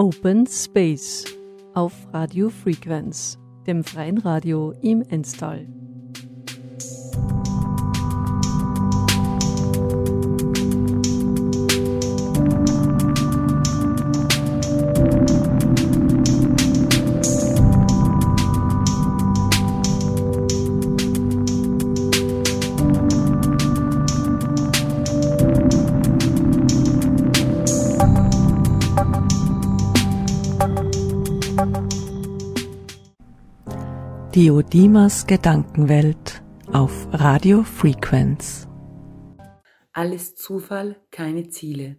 Open Space auf Radio Frequenz, dem freien Radio im Enstal. Dimas Gedankenwelt auf Radio Frequenz. Alles Zufall, keine Ziele.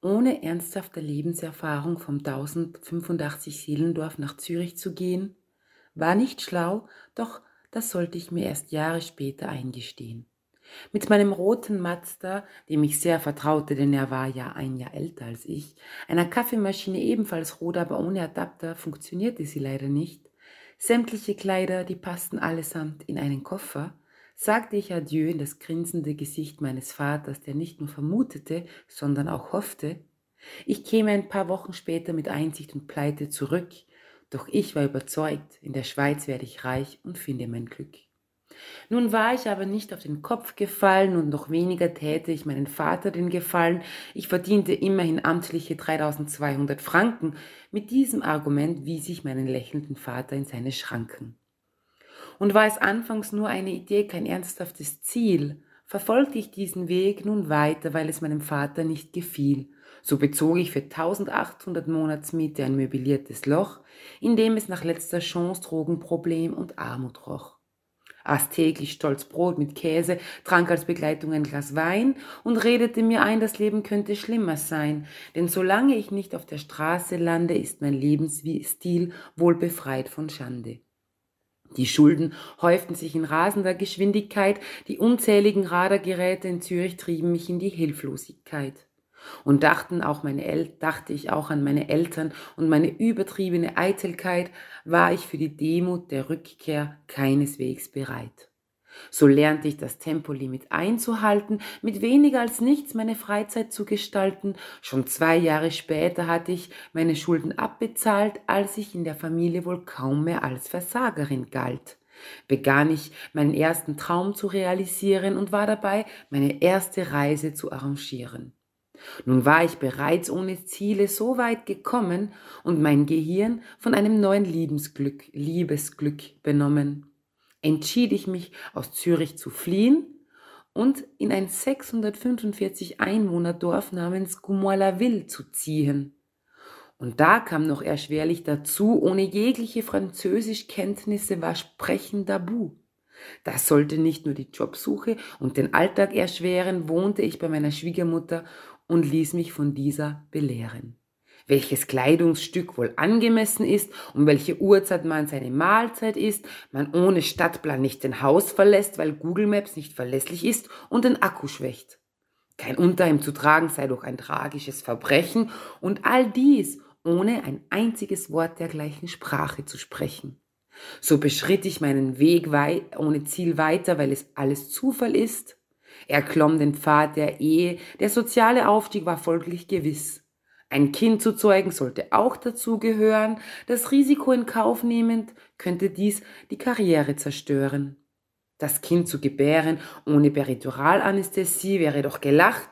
Ohne ernsthafte Lebenserfahrung vom 1085 Seelendorf nach Zürich zu gehen, war nicht schlau, doch das sollte ich mir erst Jahre später eingestehen. Mit meinem roten Mazda, dem ich sehr vertraute, denn er war ja ein Jahr älter als ich, einer Kaffeemaschine ebenfalls rot, aber ohne Adapter funktionierte sie leider nicht, sämtliche Kleider, die passten allesamt in einen Koffer, sagte ich Adieu in das grinsende Gesicht meines Vaters, der nicht nur vermutete, sondern auch hoffte, ich käme ein paar Wochen später mit Einsicht und Pleite zurück, doch ich war überzeugt, in der Schweiz werde ich reich und finde mein Glück. Nun war ich aber nicht auf den Kopf gefallen und noch weniger täte ich meinen Vater den Gefallen. Ich verdiente immerhin amtliche 3200 Franken. Mit diesem Argument wies ich meinen lächelnden Vater in seine Schranken. Und war es anfangs nur eine Idee, kein ernsthaftes Ziel, verfolgte ich diesen Weg nun weiter, weil es meinem Vater nicht gefiel. So bezog ich für 1800 Monatsmiete ein möbliertes Loch, in dem es nach letzter Chance Drogenproblem und Armut roch aß täglich stolz Brot mit Käse, trank als Begleitung ein Glas Wein und redete mir ein, das Leben könnte schlimmer sein, denn solange ich nicht auf der Straße lande, ist mein Lebensstil wohl befreit von Schande. Die Schulden häuften sich in rasender Geschwindigkeit, die unzähligen Radargeräte in Zürich trieben mich in die Hilflosigkeit. Und dachten auch meine El dachte ich auch an meine Eltern und meine übertriebene Eitelkeit, war ich für die Demut der Rückkehr keineswegs bereit. So lernte ich das Tempolimit einzuhalten, mit weniger als nichts meine Freizeit zu gestalten. Schon zwei Jahre später hatte ich meine Schulden abbezahlt, als ich in der Familie wohl kaum mehr als Versagerin galt begann ich meinen ersten Traum zu realisieren und war dabei, meine erste Reise zu arrangieren. Nun war ich bereits ohne Ziele so weit gekommen und mein Gehirn von einem neuen Liebesglück, Liebesglück benommen. Entschied ich mich, aus Zürich zu fliehen und in ein 645 Einwohnerdorf namens Gumoilaville zu ziehen. Und da kam noch erschwerlich dazu, ohne jegliche Französischkenntnisse war Sprechen tabu. Das sollte nicht nur die Jobsuche und den Alltag erschweren, wohnte ich bei meiner Schwiegermutter und ließ mich von dieser belehren. Welches Kleidungsstück wohl angemessen ist, um welche Uhrzeit man seine Mahlzeit isst, man ohne Stadtplan nicht den Haus verlässt, weil Google Maps nicht verlässlich ist und den Akku schwächt. Kein Unterhemd zu tragen sei doch ein tragisches Verbrechen und all dies ohne ein einziges Wort der gleichen Sprache zu sprechen. So beschritt ich meinen Weg ohne Ziel weiter, weil es alles Zufall ist er klomm den Pfad der Ehe, der soziale Aufstieg war folglich gewiss. Ein Kind zu zeugen sollte auch dazu gehören, das Risiko in Kauf nehmend könnte dies die Karriere zerstören. Das Kind zu gebären ohne Perituralanästhesie wäre doch gelacht,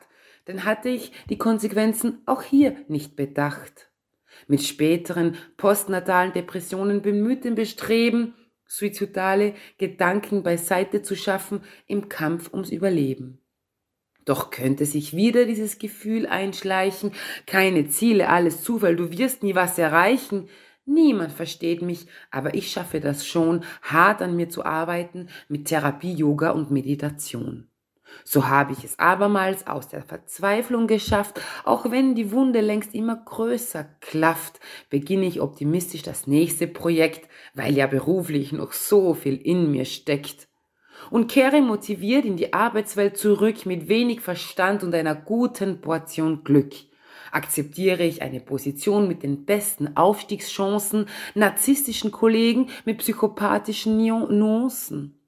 denn hatte ich die Konsequenzen auch hier nicht bedacht. Mit späteren postnatalen Depressionen bemühtem Bestreben, suizidale Gedanken beiseite zu schaffen im Kampf ums Überleben. Doch könnte sich wieder dieses Gefühl einschleichen, keine Ziele, alles Zufall, du wirst nie was erreichen. Niemand versteht mich, aber ich schaffe das schon, hart an mir zu arbeiten mit Therapie, Yoga und Meditation. So habe ich es abermals aus der Verzweiflung geschafft, auch wenn die Wunde längst immer größer klafft, beginne ich optimistisch das nächste Projekt, weil ja beruflich noch so viel in mir steckt. Und kehre motiviert in die Arbeitswelt zurück mit wenig Verstand und einer guten Portion Glück. Akzeptiere ich eine Position mit den besten Aufstiegschancen, narzisstischen Kollegen mit psychopathischen Nuancen.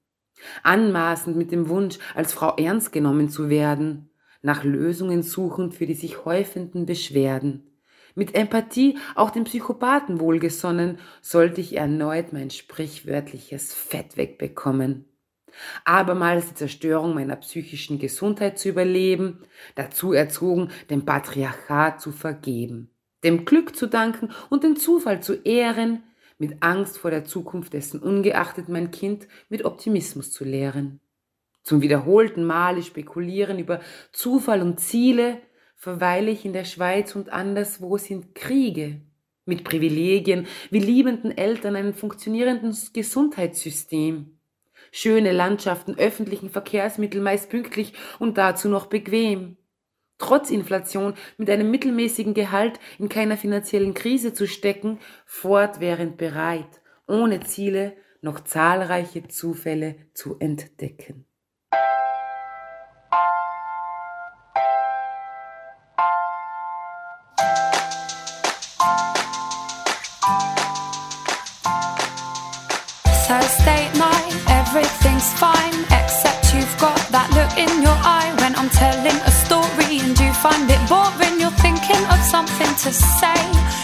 Anmaßend mit dem Wunsch, als Frau ernst genommen zu werden, nach Lösungen suchend für die sich häufenden Beschwerden, mit Empathie auch dem Psychopathen wohlgesonnen, sollte ich erneut mein sprichwörtliches Fett wegbekommen. Abermals die Zerstörung meiner psychischen Gesundheit zu überleben, dazu erzogen, dem Patriarchat zu vergeben, dem Glück zu danken und den Zufall zu ehren, mit Angst vor der Zukunft dessen ungeachtet mein Kind mit Optimismus zu lehren. Zum wiederholten Male spekulieren über Zufall und Ziele, verweile ich in der Schweiz und anderswo sind Kriege, mit Privilegien wie liebenden Eltern ein funktionierenden Gesundheitssystem, schöne Landschaften, öffentlichen Verkehrsmittel meist pünktlich und dazu noch bequem. Trotz Inflation mit einem mittelmäßigen Gehalt in keiner finanziellen Krise zu stecken, fortwährend bereit, ohne Ziele noch zahlreiche Zufälle zu entdecken. Everything's fine Except you've got that look in your eye When I'm telling a story and you find it boring. You're thinking of something to say.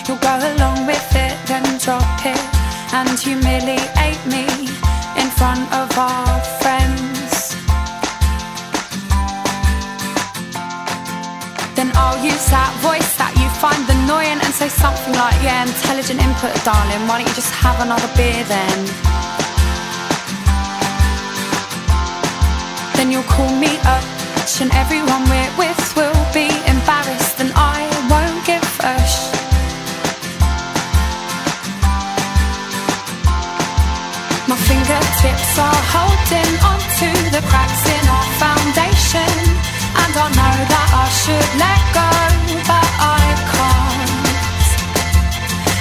You'll go along with it, then drop it. And humiliate me in front of our friends. Then I'll use that voice that you find annoying And say something like, yeah, intelligent input, darling. Why don't you just have another beer then? Then you'll call me up. And everyone we're with will be embarrassed, and I won't give a sh. My fingertips are holding onto the cracks in our foundation, and I know that I should let go, but I can't.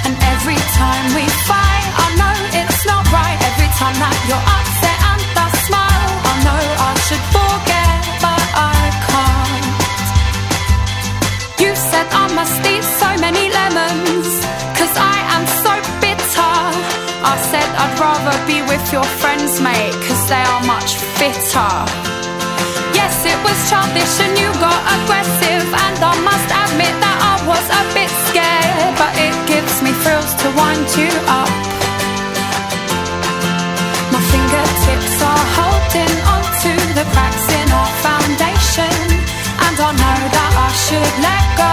And every time we fight, I know it's not right. Every time that you're upset I must eat so many lemons, cause I am so bitter. I said I'd rather be with your friends, mate, cause they are much fitter. Yes, it was childish and you got aggressive, and I must admit that I was a bit scared, but it gives me thrills to wind you up. My fingertips are holding onto the cracks in our foundation. And I know that I should let go,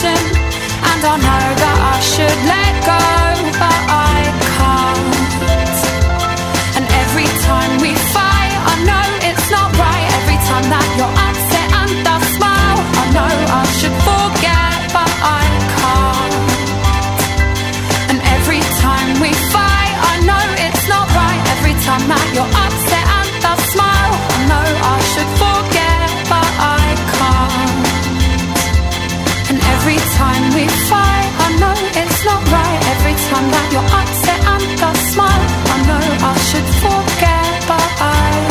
foundation. And I know that I should let go, but I can't. And every time we fight, I know it's not right. Every time that you're upset and I smile, I know I should forget, but I can't. And every time we fight, I know it's not right. Every time that you're upset and I smile, I know I should forget, Your eyes and I'm smile I know I should forget, but I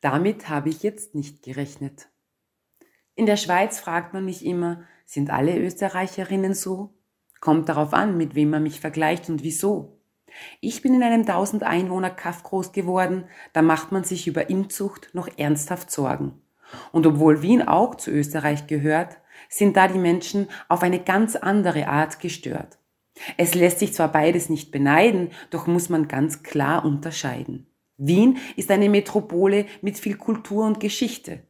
Damit habe ich jetzt nicht gerechnet. In der Schweiz fragt man mich immer, sind alle Österreicherinnen so? Kommt darauf an, mit wem man mich vergleicht und wieso. Ich bin in einem 1000 Einwohner Kaff groß geworden, da macht man sich über Inzucht noch ernsthaft Sorgen. Und obwohl Wien auch zu Österreich gehört, sind da die Menschen auf eine ganz andere Art gestört. Es lässt sich zwar beides nicht beneiden, doch muss man ganz klar unterscheiden. Wien ist eine Metropole mit viel Kultur und Geschichte.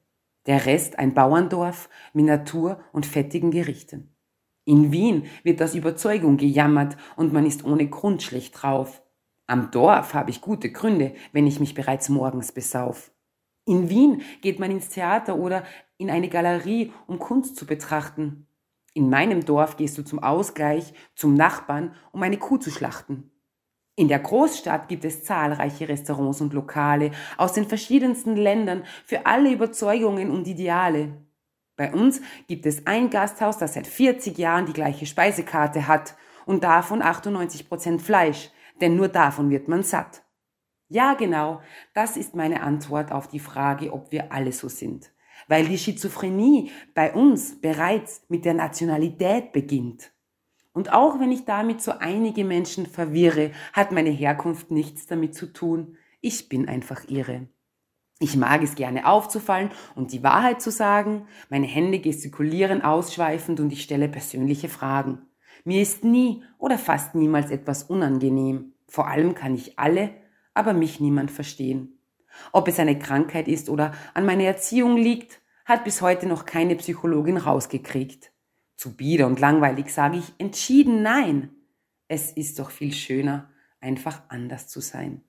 Der Rest ein Bauerndorf mit Natur und fettigen Gerichten. In Wien wird aus Überzeugung gejammert und man ist ohne Grund schlecht drauf. Am Dorf habe ich gute Gründe, wenn ich mich bereits morgens besauf. In Wien geht man ins Theater oder in eine Galerie, um Kunst zu betrachten. In meinem Dorf gehst du zum Ausgleich, zum Nachbarn, um eine Kuh zu schlachten. In der Großstadt gibt es zahlreiche Restaurants und Lokale aus den verschiedensten Ländern für alle Überzeugungen und Ideale. Bei uns gibt es ein Gasthaus, das seit 40 Jahren die gleiche Speisekarte hat und davon 98 Prozent Fleisch, denn nur davon wird man satt. Ja, genau, das ist meine Antwort auf die Frage, ob wir alle so sind weil die Schizophrenie bei uns bereits mit der Nationalität beginnt. Und auch wenn ich damit so einige Menschen verwirre, hat meine Herkunft nichts damit zu tun. Ich bin einfach irre. Ich mag es gerne aufzufallen und die Wahrheit zu sagen. Meine Hände gestikulieren ausschweifend und ich stelle persönliche Fragen. Mir ist nie oder fast niemals etwas unangenehm. Vor allem kann ich alle, aber mich niemand verstehen. Ob es eine Krankheit ist oder an meiner Erziehung liegt, hat bis heute noch keine Psychologin rausgekriegt. Zu bieder und langweilig sage ich entschieden nein. Es ist doch viel schöner, einfach anders zu sein.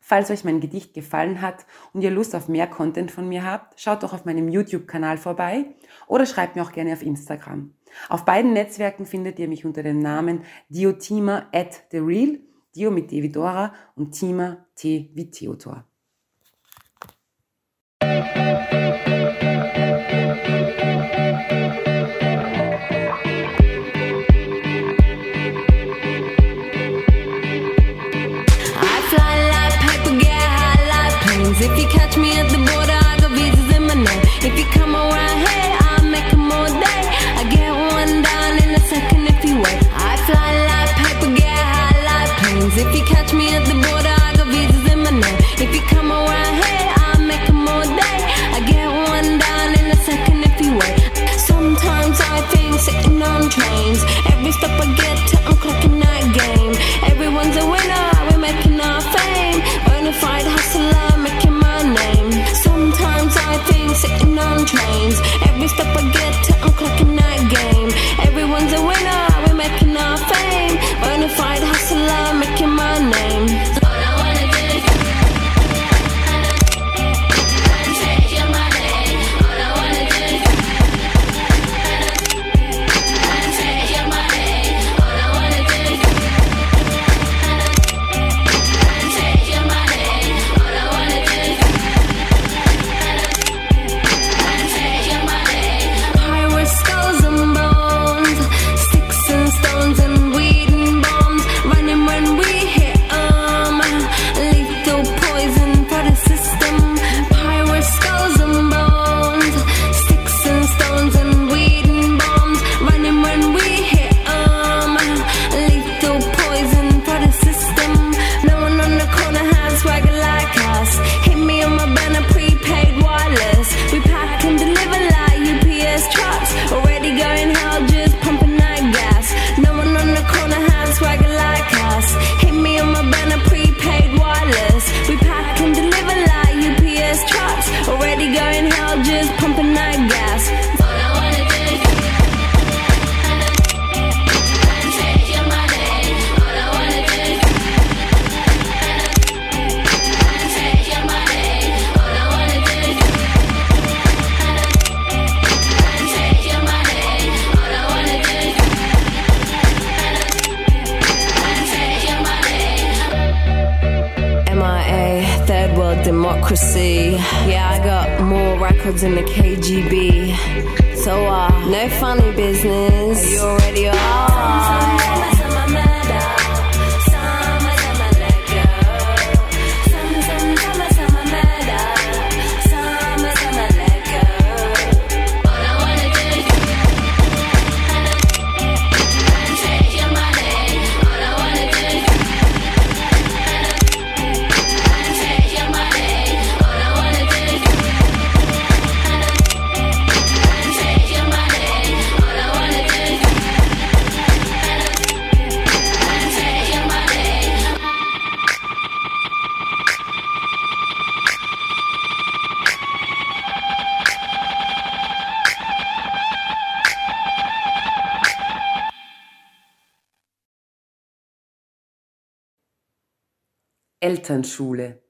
Falls euch mein Gedicht gefallen hat und ihr Lust auf mehr Content von mir habt, schaut doch auf meinem YouTube-Kanal vorbei oder schreibt mir auch gerne auf Instagram. Auf beiden Netzwerken findet ihr mich unter dem Namen Diotima at the Real Dio mit D wie Dora und Tima T wie Theodor. If you catch me at the border, I got visas in my name. If you come around here, sitting on trains. Elternschule.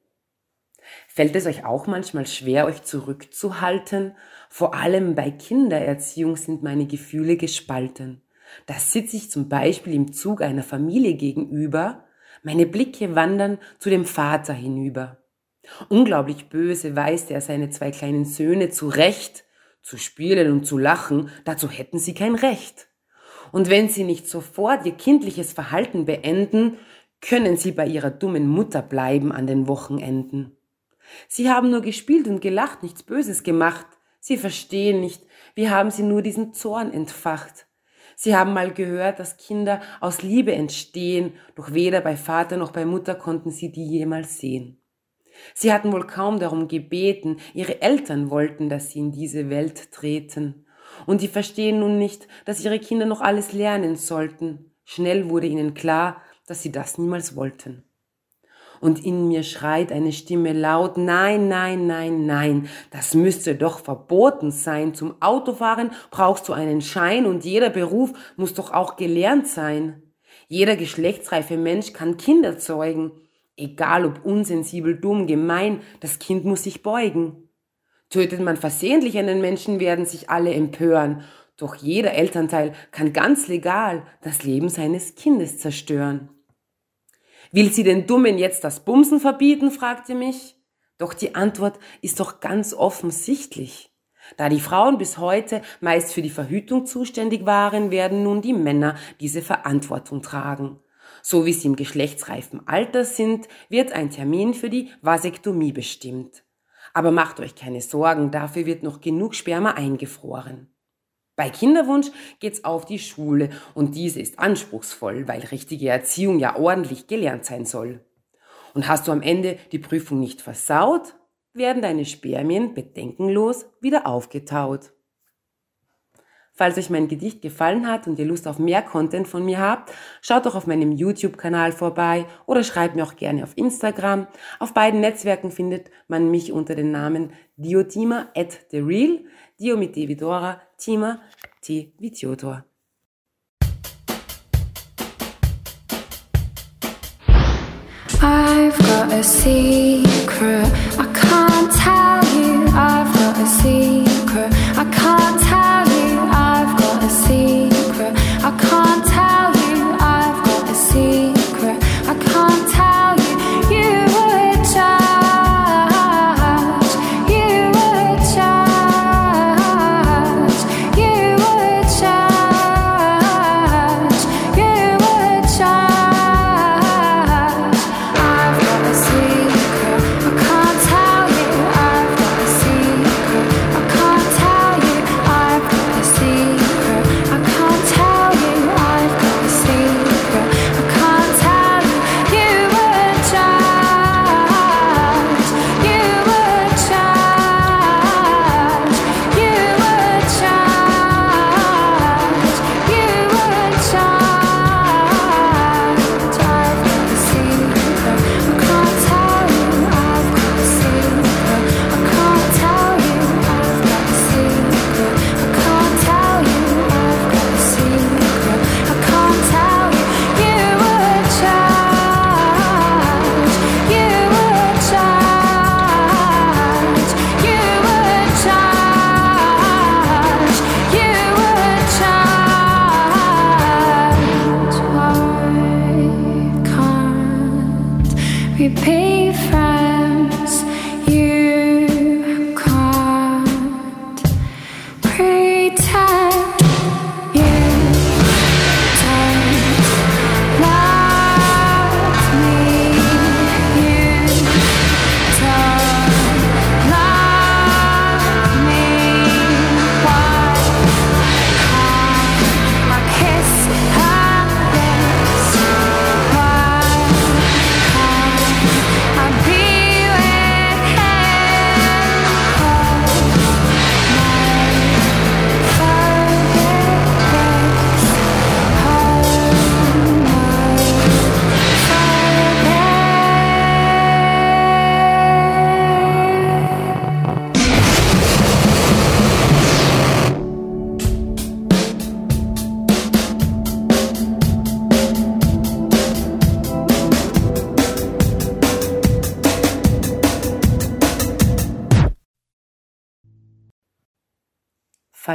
Fällt es euch auch manchmal schwer, euch zurückzuhalten? Vor allem bei Kindererziehung sind meine Gefühle gespalten. Da sitze ich zum Beispiel im Zug einer Familie gegenüber, meine Blicke wandern zu dem Vater hinüber. Unglaublich böse weist er seine zwei kleinen Söhne zurecht, zu spielen und zu lachen, dazu hätten sie kein Recht. Und wenn sie nicht sofort ihr kindliches Verhalten beenden, können sie bei ihrer dummen Mutter bleiben an den Wochenenden. Sie haben nur gespielt und gelacht, nichts Böses gemacht. Sie verstehen nicht, wie haben sie nur diesen Zorn entfacht. Sie haben mal gehört, dass Kinder aus Liebe entstehen, doch weder bei Vater noch bei Mutter konnten sie die jemals sehen. Sie hatten wohl kaum darum gebeten, ihre Eltern wollten, dass sie in diese Welt treten. Und die verstehen nun nicht, dass ihre Kinder noch alles lernen sollten. Schnell wurde ihnen klar, dass sie das niemals wollten. Und in mir schreit eine Stimme laut, nein, nein, nein, nein, das müsste doch verboten sein. Zum Autofahren brauchst du einen Schein und jeder Beruf muss doch auch gelernt sein. Jeder geschlechtsreife Mensch kann Kinder zeugen. Egal ob unsensibel, dumm, gemein, das Kind muss sich beugen. Tötet man versehentlich einen Menschen, werden sich alle empören. Doch jeder Elternteil kann ganz legal das Leben seines Kindes zerstören. Will sie den Dummen jetzt das Bumsen verbieten? fragte mich. Doch die Antwort ist doch ganz offensichtlich. Da die Frauen bis heute meist für die Verhütung zuständig waren, werden nun die Männer diese Verantwortung tragen. So wie sie im geschlechtsreifen Alter sind, wird ein Termin für die Vasektomie bestimmt. Aber macht euch keine Sorgen, dafür wird noch genug Sperma eingefroren. Bei Kinderwunsch geht's auf die Schule und diese ist anspruchsvoll, weil richtige Erziehung ja ordentlich gelernt sein soll. Und hast du am Ende die Prüfung nicht versaut, werden deine Spermien bedenkenlos wieder aufgetaut. Falls euch mein Gedicht gefallen hat und ihr Lust auf mehr Content von mir habt, schaut doch auf meinem YouTube-Kanal vorbei oder schreibt mir auch gerne auf Instagram. Auf beiden Netzwerken findet man mich unter dem Namen Diotima at the Real, Dio mit D wie Dora, Tima, T wie Theodor. I've got a secret I can't tell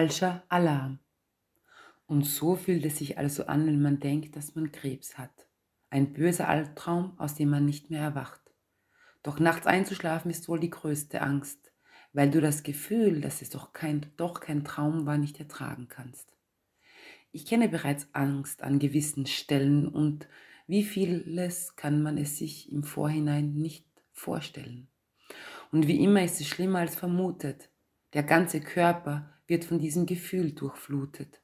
Falscher Alarm. Und so fühlt es sich also an, wenn man denkt, dass man Krebs hat. Ein böser Albtraum, aus dem man nicht mehr erwacht. Doch nachts einzuschlafen ist wohl die größte Angst, weil du das Gefühl, dass es doch kein, doch kein Traum war, nicht ertragen kannst. Ich kenne bereits Angst an gewissen Stellen und wie vieles kann man es sich im Vorhinein nicht vorstellen. Und wie immer ist es schlimmer als vermutet. Der ganze Körper wird von diesem Gefühl durchflutet.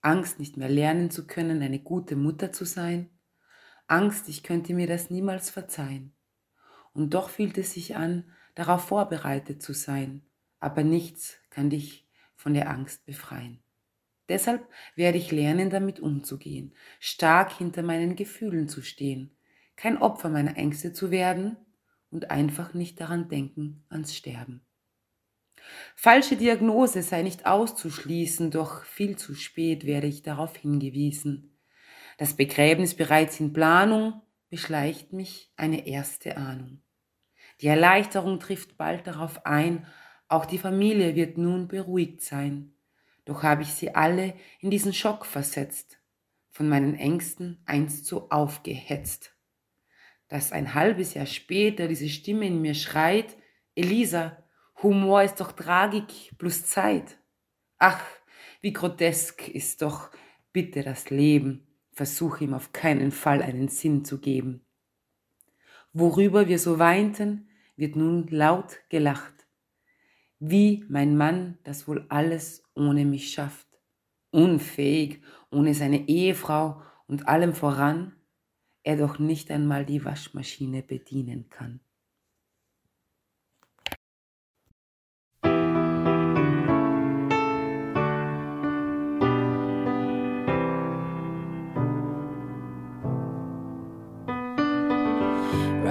Angst, nicht mehr lernen zu können, eine gute Mutter zu sein. Angst, ich könnte mir das niemals verzeihen. Und doch fühlt es sich an, darauf vorbereitet zu sein, aber nichts kann dich von der Angst befreien. Deshalb werde ich lernen, damit umzugehen, stark hinter meinen Gefühlen zu stehen, kein Opfer meiner Ängste zu werden und einfach nicht daran denken ans Sterben. Falsche Diagnose sei nicht auszuschließen, doch viel zu spät werde ich darauf hingewiesen. Das Begräbnis bereits in Planung, beschleicht mich eine erste Ahnung. Die Erleichterung trifft bald darauf ein, auch die Familie wird nun beruhigt sein. Doch habe ich sie alle in diesen Schock versetzt, von meinen Ängsten einst so aufgehetzt. Dass ein halbes Jahr später diese Stimme in mir schreit, Elisa, Humor ist doch Tragik plus Zeit. Ach, wie grotesk ist doch bitte das Leben. Versuch ihm auf keinen Fall einen Sinn zu geben. Worüber wir so weinten, wird nun laut gelacht. Wie mein Mann das wohl alles ohne mich schafft. Unfähig, ohne seine Ehefrau und allem voran, er doch nicht einmal die Waschmaschine bedienen kann.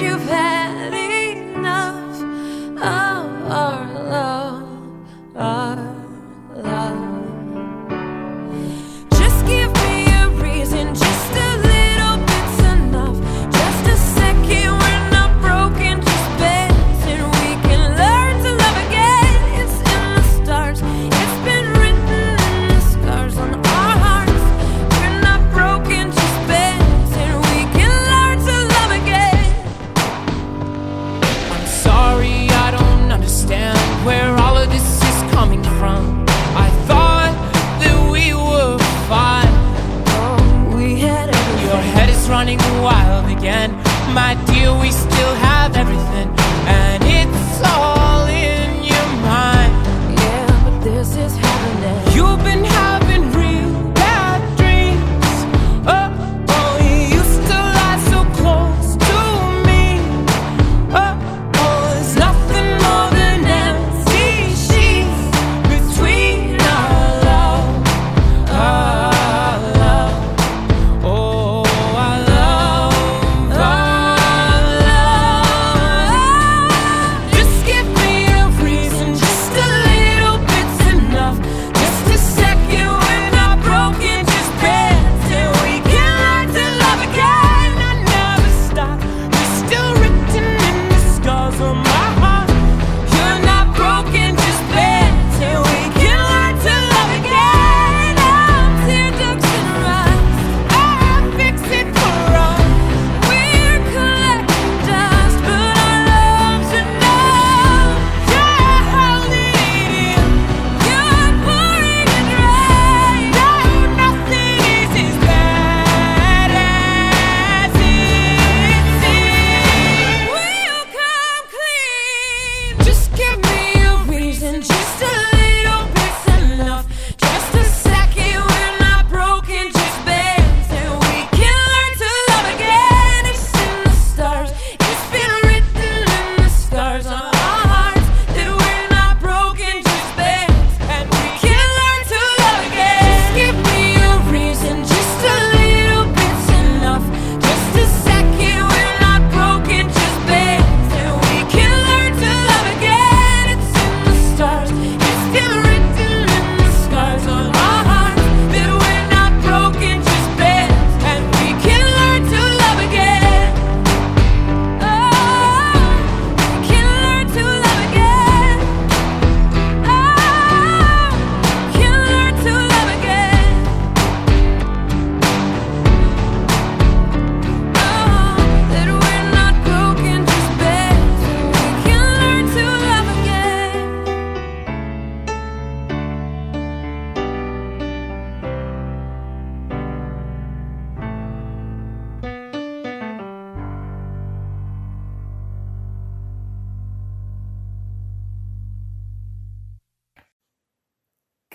you've had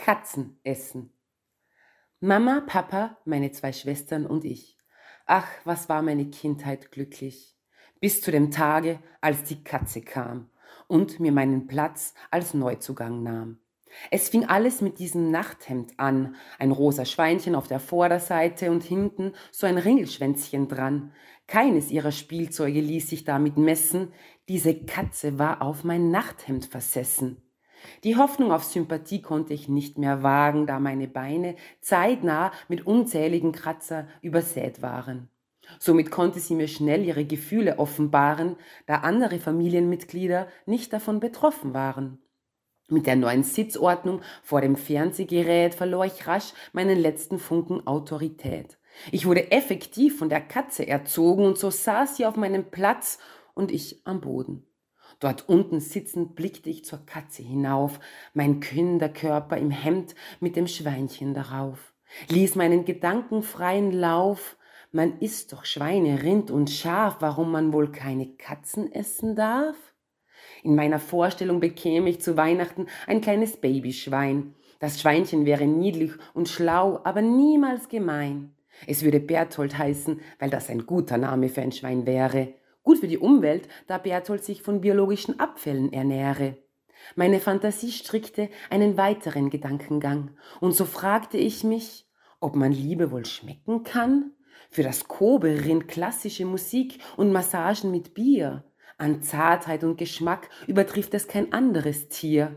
Katzen essen. Mama, Papa, meine zwei Schwestern und ich. Ach, was war meine Kindheit glücklich. Bis zu dem Tage, als die Katze kam und mir meinen Platz als Neuzugang nahm. Es fing alles mit diesem Nachthemd an, ein rosa Schweinchen auf der Vorderseite und hinten so ein Ringelschwänzchen dran. Keines ihrer Spielzeuge ließ sich damit messen, diese Katze war auf mein Nachthemd versessen. Die Hoffnung auf Sympathie konnte ich nicht mehr wagen, da meine Beine zeitnah mit unzähligen Kratzer übersät waren. Somit konnte sie mir schnell ihre Gefühle offenbaren, da andere Familienmitglieder nicht davon betroffen waren. Mit der neuen Sitzordnung vor dem Fernsehgerät verlor ich rasch meinen letzten Funken Autorität. Ich wurde effektiv von der Katze erzogen und so saß sie auf meinem Platz und ich am Boden. Dort unten sitzend blickte ich zur Katze hinauf, mein Kinderkörper im Hemd mit dem Schweinchen darauf, ließ meinen Gedanken freien Lauf, man isst doch Schweine, Rind und Schaf, warum man wohl keine Katzen essen darf? In meiner Vorstellung bekäme ich zu Weihnachten ein kleines Babyschwein. Das Schweinchen wäre niedlich und schlau, aber niemals gemein. Es würde Berthold heißen, weil das ein guter Name für ein Schwein wäre. Gut für die Umwelt, da Berthold sich von biologischen Abfällen ernähre. Meine Fantasie strickte einen weiteren Gedankengang, und so fragte ich mich, ob man Liebe wohl schmecken kann? Für das Kobe rinnt klassische Musik und Massagen mit Bier. An Zartheit und Geschmack übertrifft es kein anderes Tier.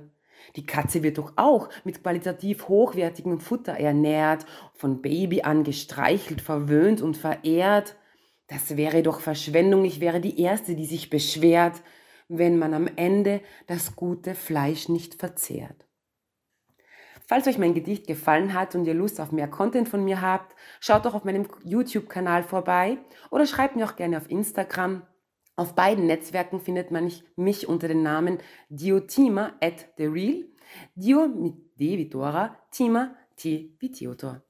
Die Katze wird doch auch mit qualitativ hochwertigem Futter ernährt, von Baby an gestreichelt, verwöhnt und verehrt. Das wäre doch Verschwendung, ich wäre die Erste, die sich beschwert, wenn man am Ende das gute Fleisch nicht verzehrt. Falls euch mein Gedicht gefallen hat und ihr Lust auf mehr Content von mir habt, schaut doch auf meinem YouTube-Kanal vorbei oder schreibt mir auch gerne auf Instagram. Auf beiden Netzwerken findet man mich unter dem Namen Diotima at the Real. Dio mit D wie Dora, Tima T wie Theodor.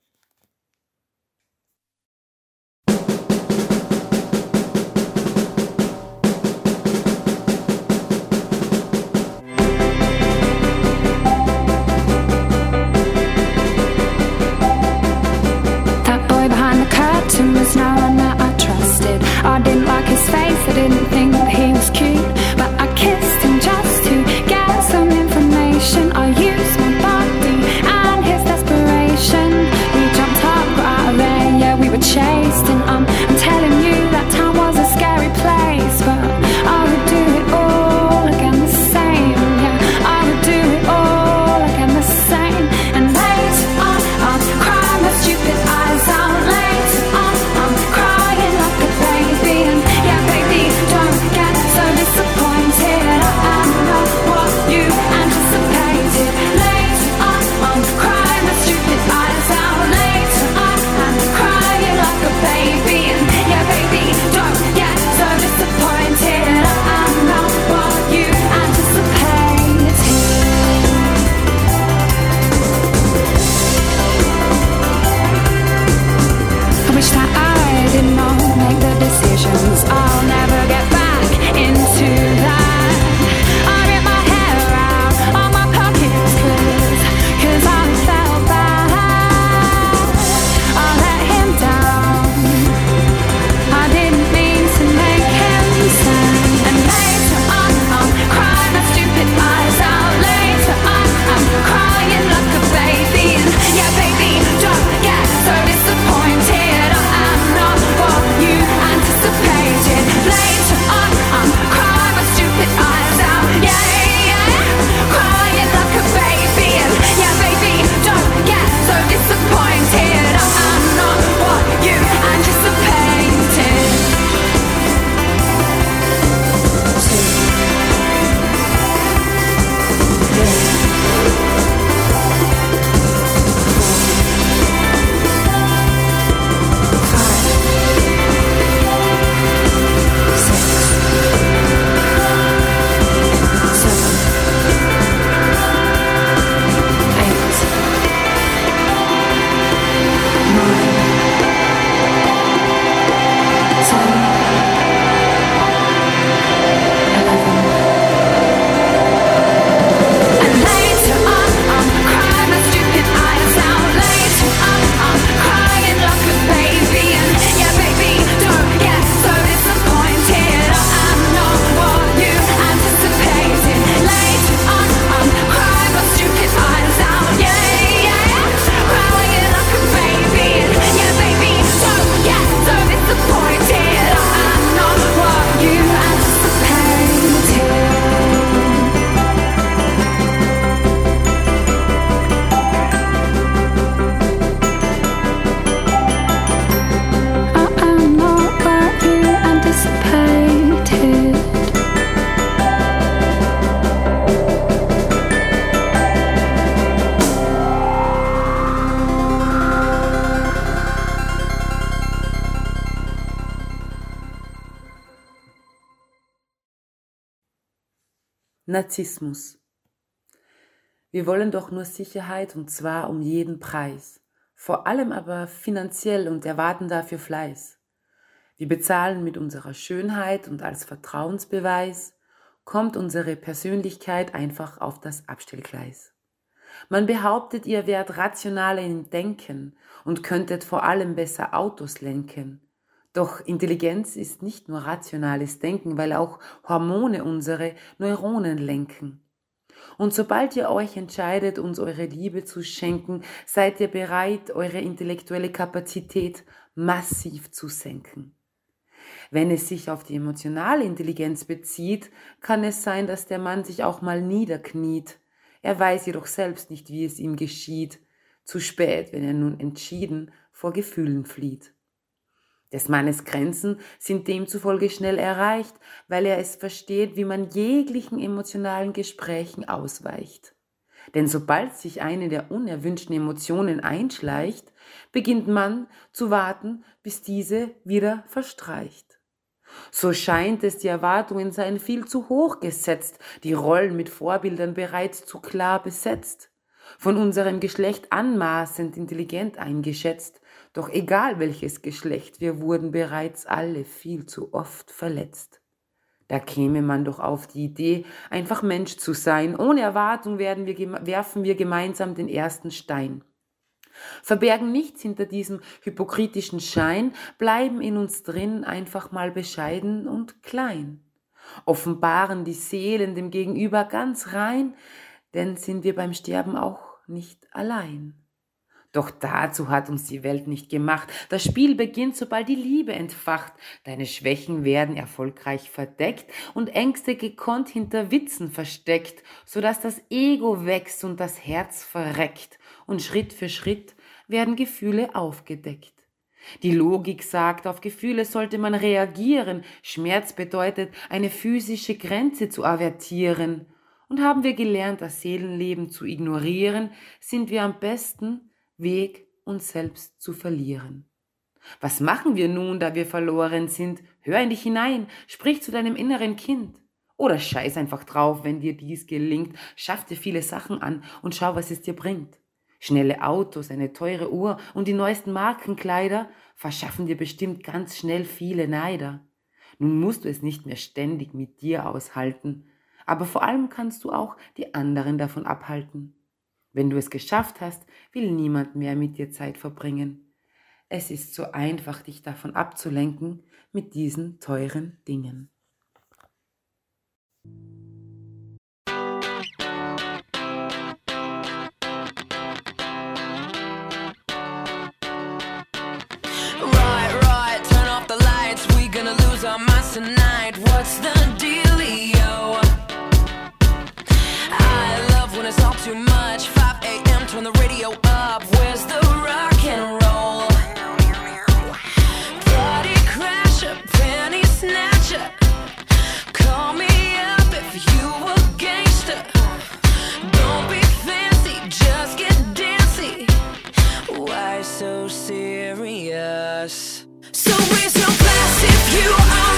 Curtain was no one that I trusted. I didn't like his face, I didn't think that he was cute. Narzissmus. Wir wollen doch nur Sicherheit und zwar um jeden Preis, vor allem aber finanziell und erwarten dafür Fleiß. Wir bezahlen mit unserer Schönheit und als Vertrauensbeweis kommt unsere Persönlichkeit einfach auf das Abstellgleis. Man behauptet, ihr wärt rationaler im Denken und könntet vor allem besser Autos lenken. Doch Intelligenz ist nicht nur rationales Denken, weil auch Hormone unsere Neuronen lenken. Und sobald ihr euch entscheidet, uns eure Liebe zu schenken, seid ihr bereit, eure intellektuelle Kapazität massiv zu senken. Wenn es sich auf die emotionale Intelligenz bezieht, kann es sein, dass der Mann sich auch mal niederkniet. Er weiß jedoch selbst nicht, wie es ihm geschieht. Zu spät, wenn er nun entschieden vor Gefühlen flieht. Des Mannes Grenzen sind demzufolge schnell erreicht, weil er es versteht, wie man jeglichen emotionalen Gesprächen ausweicht. Denn sobald sich eine der unerwünschten Emotionen einschleicht, beginnt man zu warten, bis diese wieder verstreicht. So scheint es, die Erwartungen seien viel zu hoch gesetzt, die Rollen mit Vorbildern bereits zu klar besetzt, von unserem Geschlecht anmaßend intelligent eingeschätzt, doch egal welches Geschlecht, wir wurden bereits alle viel zu oft verletzt. Da käme man doch auf die Idee, einfach Mensch zu sein. Ohne Erwartung werden wir, werfen wir gemeinsam den ersten Stein. Verbergen nichts hinter diesem hypokritischen Schein, bleiben in uns drin einfach mal bescheiden und klein. Offenbaren die Seelen dem Gegenüber ganz rein, denn sind wir beim Sterben auch nicht allein. Doch dazu hat uns die Welt nicht gemacht. Das Spiel beginnt, sobald die Liebe entfacht. Deine Schwächen werden erfolgreich verdeckt und Ängste gekonnt hinter Witzen versteckt, sodass das Ego wächst und das Herz verreckt. Und Schritt für Schritt werden Gefühle aufgedeckt. Die Logik sagt, auf Gefühle sollte man reagieren. Schmerz bedeutet, eine physische Grenze zu avertieren. Und haben wir gelernt, das Seelenleben zu ignorieren, sind wir am besten Weg, uns selbst zu verlieren. Was machen wir nun, da wir verloren sind? Hör in dich hinein, sprich zu deinem inneren Kind. Oder scheiß einfach drauf, wenn dir dies gelingt, schaff dir viele Sachen an und schau, was es dir bringt. Schnelle Autos, eine teure Uhr und die neuesten Markenkleider verschaffen dir bestimmt ganz schnell viele Neider. Nun musst du es nicht mehr ständig mit dir aushalten, aber vor allem kannst du auch die anderen davon abhalten. Wenn du es geschafft hast, will niemand mehr mit dir Zeit verbringen. Es ist so einfach, dich davon abzulenken mit diesen teuren Dingen. Right, right, turn off the lights. We gonna lose our minds tonight. What's the dealio? Why so serious? So raise your glass if you are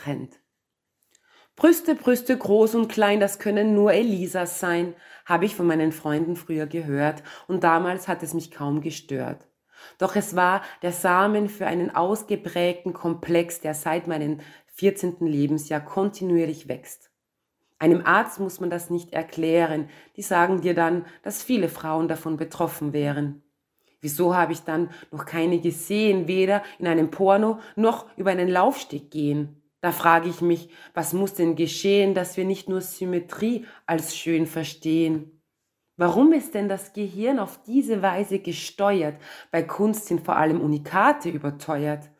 Trend. Brüste, Brüste, groß und klein, das können nur Elisas sein, habe ich von meinen Freunden früher gehört und damals hat es mich kaum gestört. Doch es war der Samen für einen ausgeprägten Komplex, der seit meinem 14. Lebensjahr kontinuierlich wächst. Einem Arzt muss man das nicht erklären, die sagen dir dann, dass viele Frauen davon betroffen wären. Wieso habe ich dann noch keine gesehen, weder in einem Porno noch über einen Laufsteg gehen? Da frage ich mich, was muss denn geschehen, dass wir nicht nur Symmetrie als schön verstehen? Warum ist denn das Gehirn auf diese Weise gesteuert? Bei Kunst sind vor allem Unikate überteuert.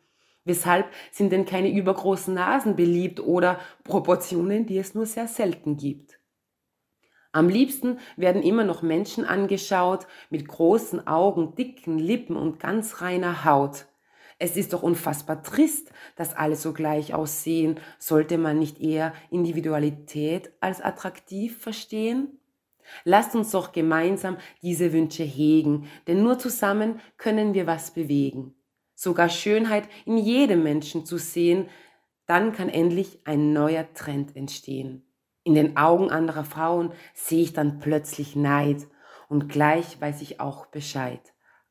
Weshalb sind denn keine übergroßen Nasen beliebt oder Proportionen, die es nur sehr selten gibt? Am liebsten werden immer noch Menschen angeschaut mit großen Augen, dicken Lippen und ganz reiner Haut. Es ist doch unfassbar trist, dass alle so gleich aussehen. Sollte man nicht eher Individualität als attraktiv verstehen? Lasst uns doch gemeinsam diese Wünsche hegen, denn nur zusammen können wir was bewegen. Sogar Schönheit in jedem Menschen zu sehen, dann kann endlich ein neuer Trend entstehen. In den Augen anderer Frauen sehe ich dann plötzlich Neid und gleich weiß ich auch Bescheid.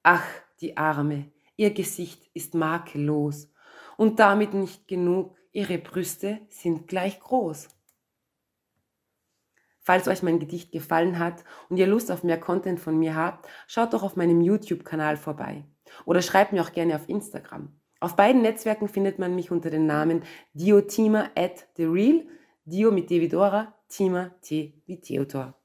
Ach, die Arme, ihr Gesicht ist makellos und damit nicht genug, ihre Brüste sind gleich groß. Falls euch mein Gedicht gefallen hat und ihr Lust auf mehr Content von mir habt, schaut doch auf meinem YouTube-Kanal vorbei oder schreibt mir auch gerne auf Instagram. Auf beiden Netzwerken findet man mich unter dem Namen Diotima at the Real, Dio mit D wie Dora, Tima T wie Theodor.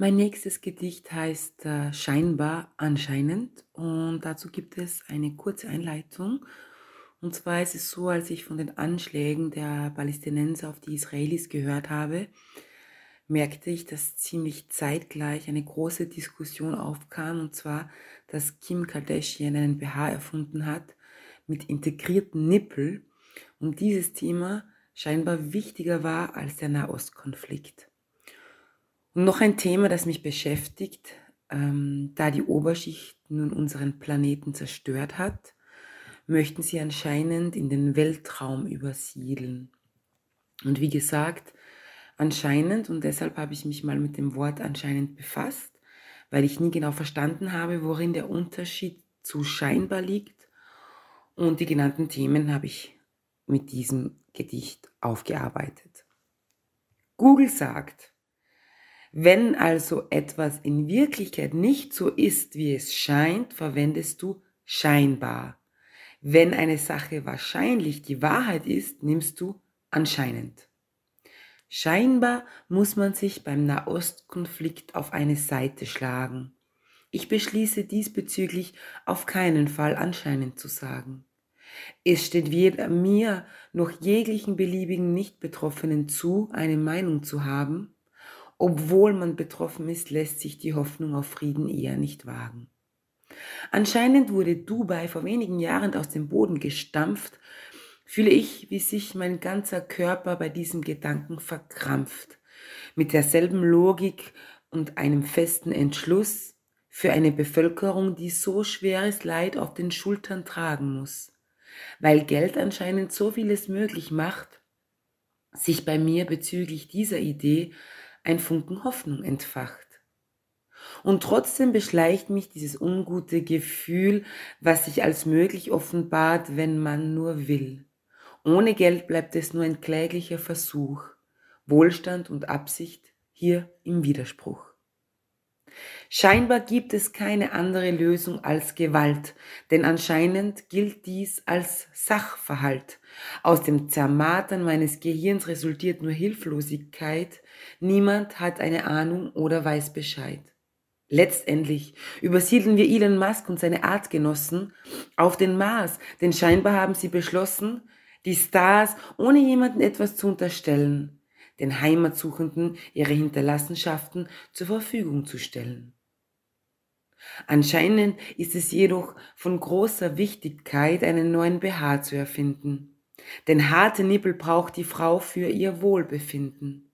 Mein nächstes Gedicht heißt äh, Scheinbar anscheinend und dazu gibt es eine kurze Einleitung. Und zwar ist es so, als ich von den Anschlägen der Palästinenser auf die Israelis gehört habe, merkte ich, dass ziemlich zeitgleich eine große Diskussion aufkam, und zwar, dass Kim Kardashian einen BH erfunden hat mit integrierten Nippel und dieses Thema scheinbar wichtiger war als der Nahostkonflikt. Und noch ein Thema, das mich beschäftigt, ähm, da die Oberschicht nun unseren Planeten zerstört hat, möchten sie anscheinend in den Weltraum übersiedeln. Und wie gesagt, anscheinend, und deshalb habe ich mich mal mit dem Wort anscheinend befasst, weil ich nie genau verstanden habe, worin der Unterschied zu scheinbar liegt. Und die genannten Themen habe ich mit diesem Gedicht aufgearbeitet. Google sagt, wenn also etwas in Wirklichkeit nicht so ist, wie es scheint, verwendest du scheinbar. Wenn eine Sache wahrscheinlich die Wahrheit ist, nimmst du anscheinend. Scheinbar muss man sich beim Nahostkonflikt auf eine Seite schlagen. Ich beschließe diesbezüglich auf keinen Fall anscheinend zu sagen. Es steht weder mir noch jeglichen beliebigen Nicht-Betroffenen zu, eine Meinung zu haben, obwohl man betroffen ist, lässt sich die Hoffnung auf Frieden eher nicht wagen. Anscheinend wurde Dubai vor wenigen Jahren aus dem Boden gestampft, fühle ich, wie sich mein ganzer Körper bei diesem Gedanken verkrampft, mit derselben Logik und einem festen Entschluss für eine Bevölkerung, die so schweres Leid auf den Schultern tragen muss, weil Geld anscheinend so vieles möglich macht, sich bei mir bezüglich dieser Idee ein Funken Hoffnung entfacht. Und trotzdem beschleicht mich dieses ungute Gefühl, was sich als möglich offenbart, wenn man nur will. Ohne Geld bleibt es nur ein kläglicher Versuch, Wohlstand und Absicht hier im Widerspruch. Scheinbar gibt es keine andere Lösung als Gewalt, denn anscheinend gilt dies als Sachverhalt. Aus dem Zermatern meines Gehirns resultiert nur Hilflosigkeit, niemand hat eine Ahnung oder weiß Bescheid. Letztendlich übersiedeln wir Elon Musk und seine Artgenossen auf den Mars, denn scheinbar haben sie beschlossen, die Stars ohne jemanden etwas zu unterstellen, den Heimatsuchenden ihre Hinterlassenschaften zur Verfügung zu stellen. Anscheinend ist es jedoch von großer Wichtigkeit, einen neuen BH zu erfinden. Denn harte Nippel braucht die Frau für ihr Wohlbefinden.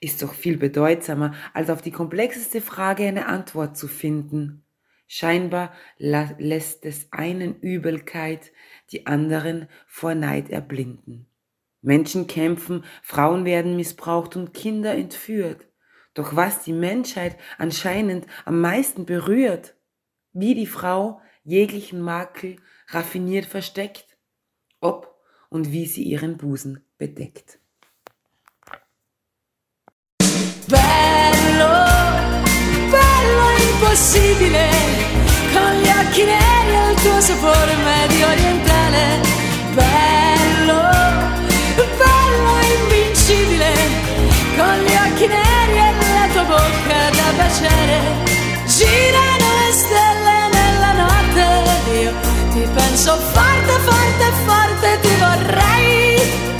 Ist doch viel bedeutsamer, als auf die komplexeste Frage eine Antwort zu finden. Scheinbar lässt des einen Übelkeit die anderen vor Neid erblinden. Menschen kämpfen, Frauen werden missbraucht und Kinder entführt. Doch was die Menschheit anscheinend am meisten berührt, wie die Frau jeglichen Makel raffiniert versteckt, ob und wie sie ihren Busen bedeckt. Bello, bello impossibile, con gli occhi neri e il tuo sapore medio orientale. Bello, con gli occhi neri e la tua bocca da baciare. Girano le stelle nella notte, io ti penso forte, forte, forte, ti vorrei.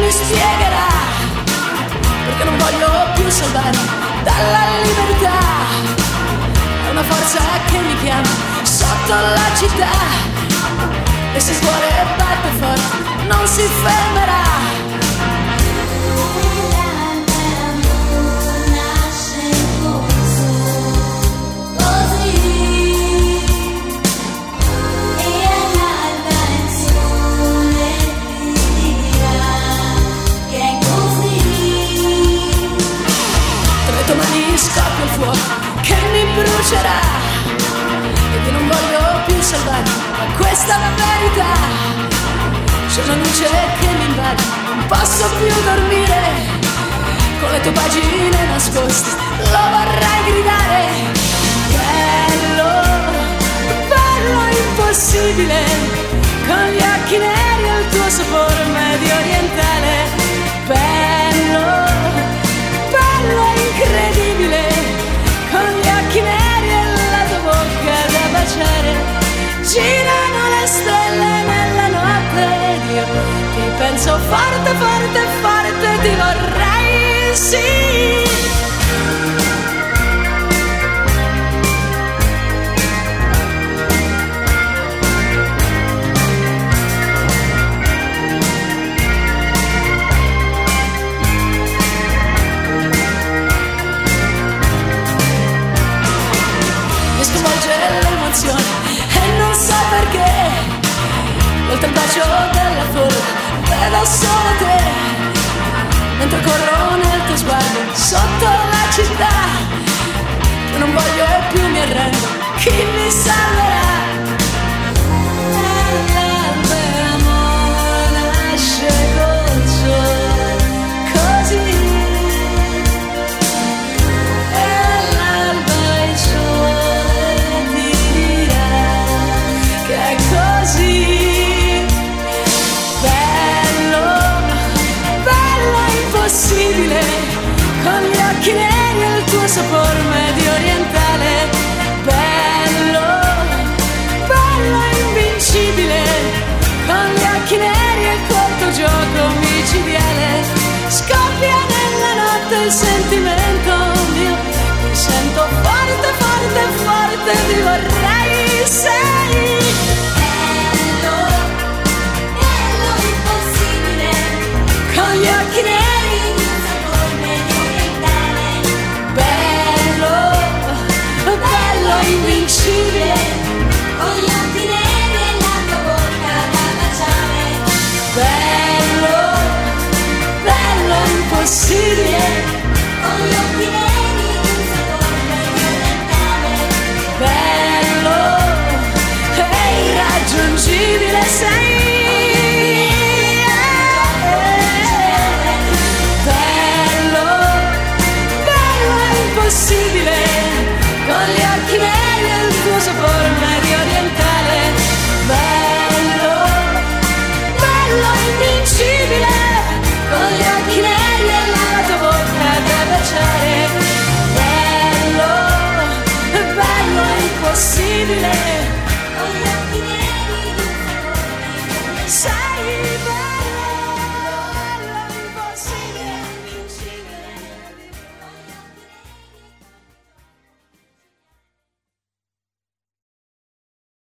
Mi spiegherà, perché non voglio più salvarmi dalla libertà. È una forza che mi chiama sotto la città. E se scuole e batte forte non si fermerà. Fuoco che mi brucerà Ed io non voglio più salvarmi, ma questa verità C'è una luce che mi invade, non posso più dormire. Con le tue pagine nascoste, lo vorrei gridare. Bello, bello impossibile, con gli occhi neri e il tuo sapore medio orientale. Bello penso forte, forte, forte, ti vorrei, sì. l'emozione e non so perché oltre il bacio della folla vedo solo te. Mentre corro nel tuo sguardo sotto la città. Non voglio più mi arrendo. Chi mi salverà e il tuo sapore medio orientale bello impossibile con gli occhi neri di un sapore orientale bello e irraggiungibile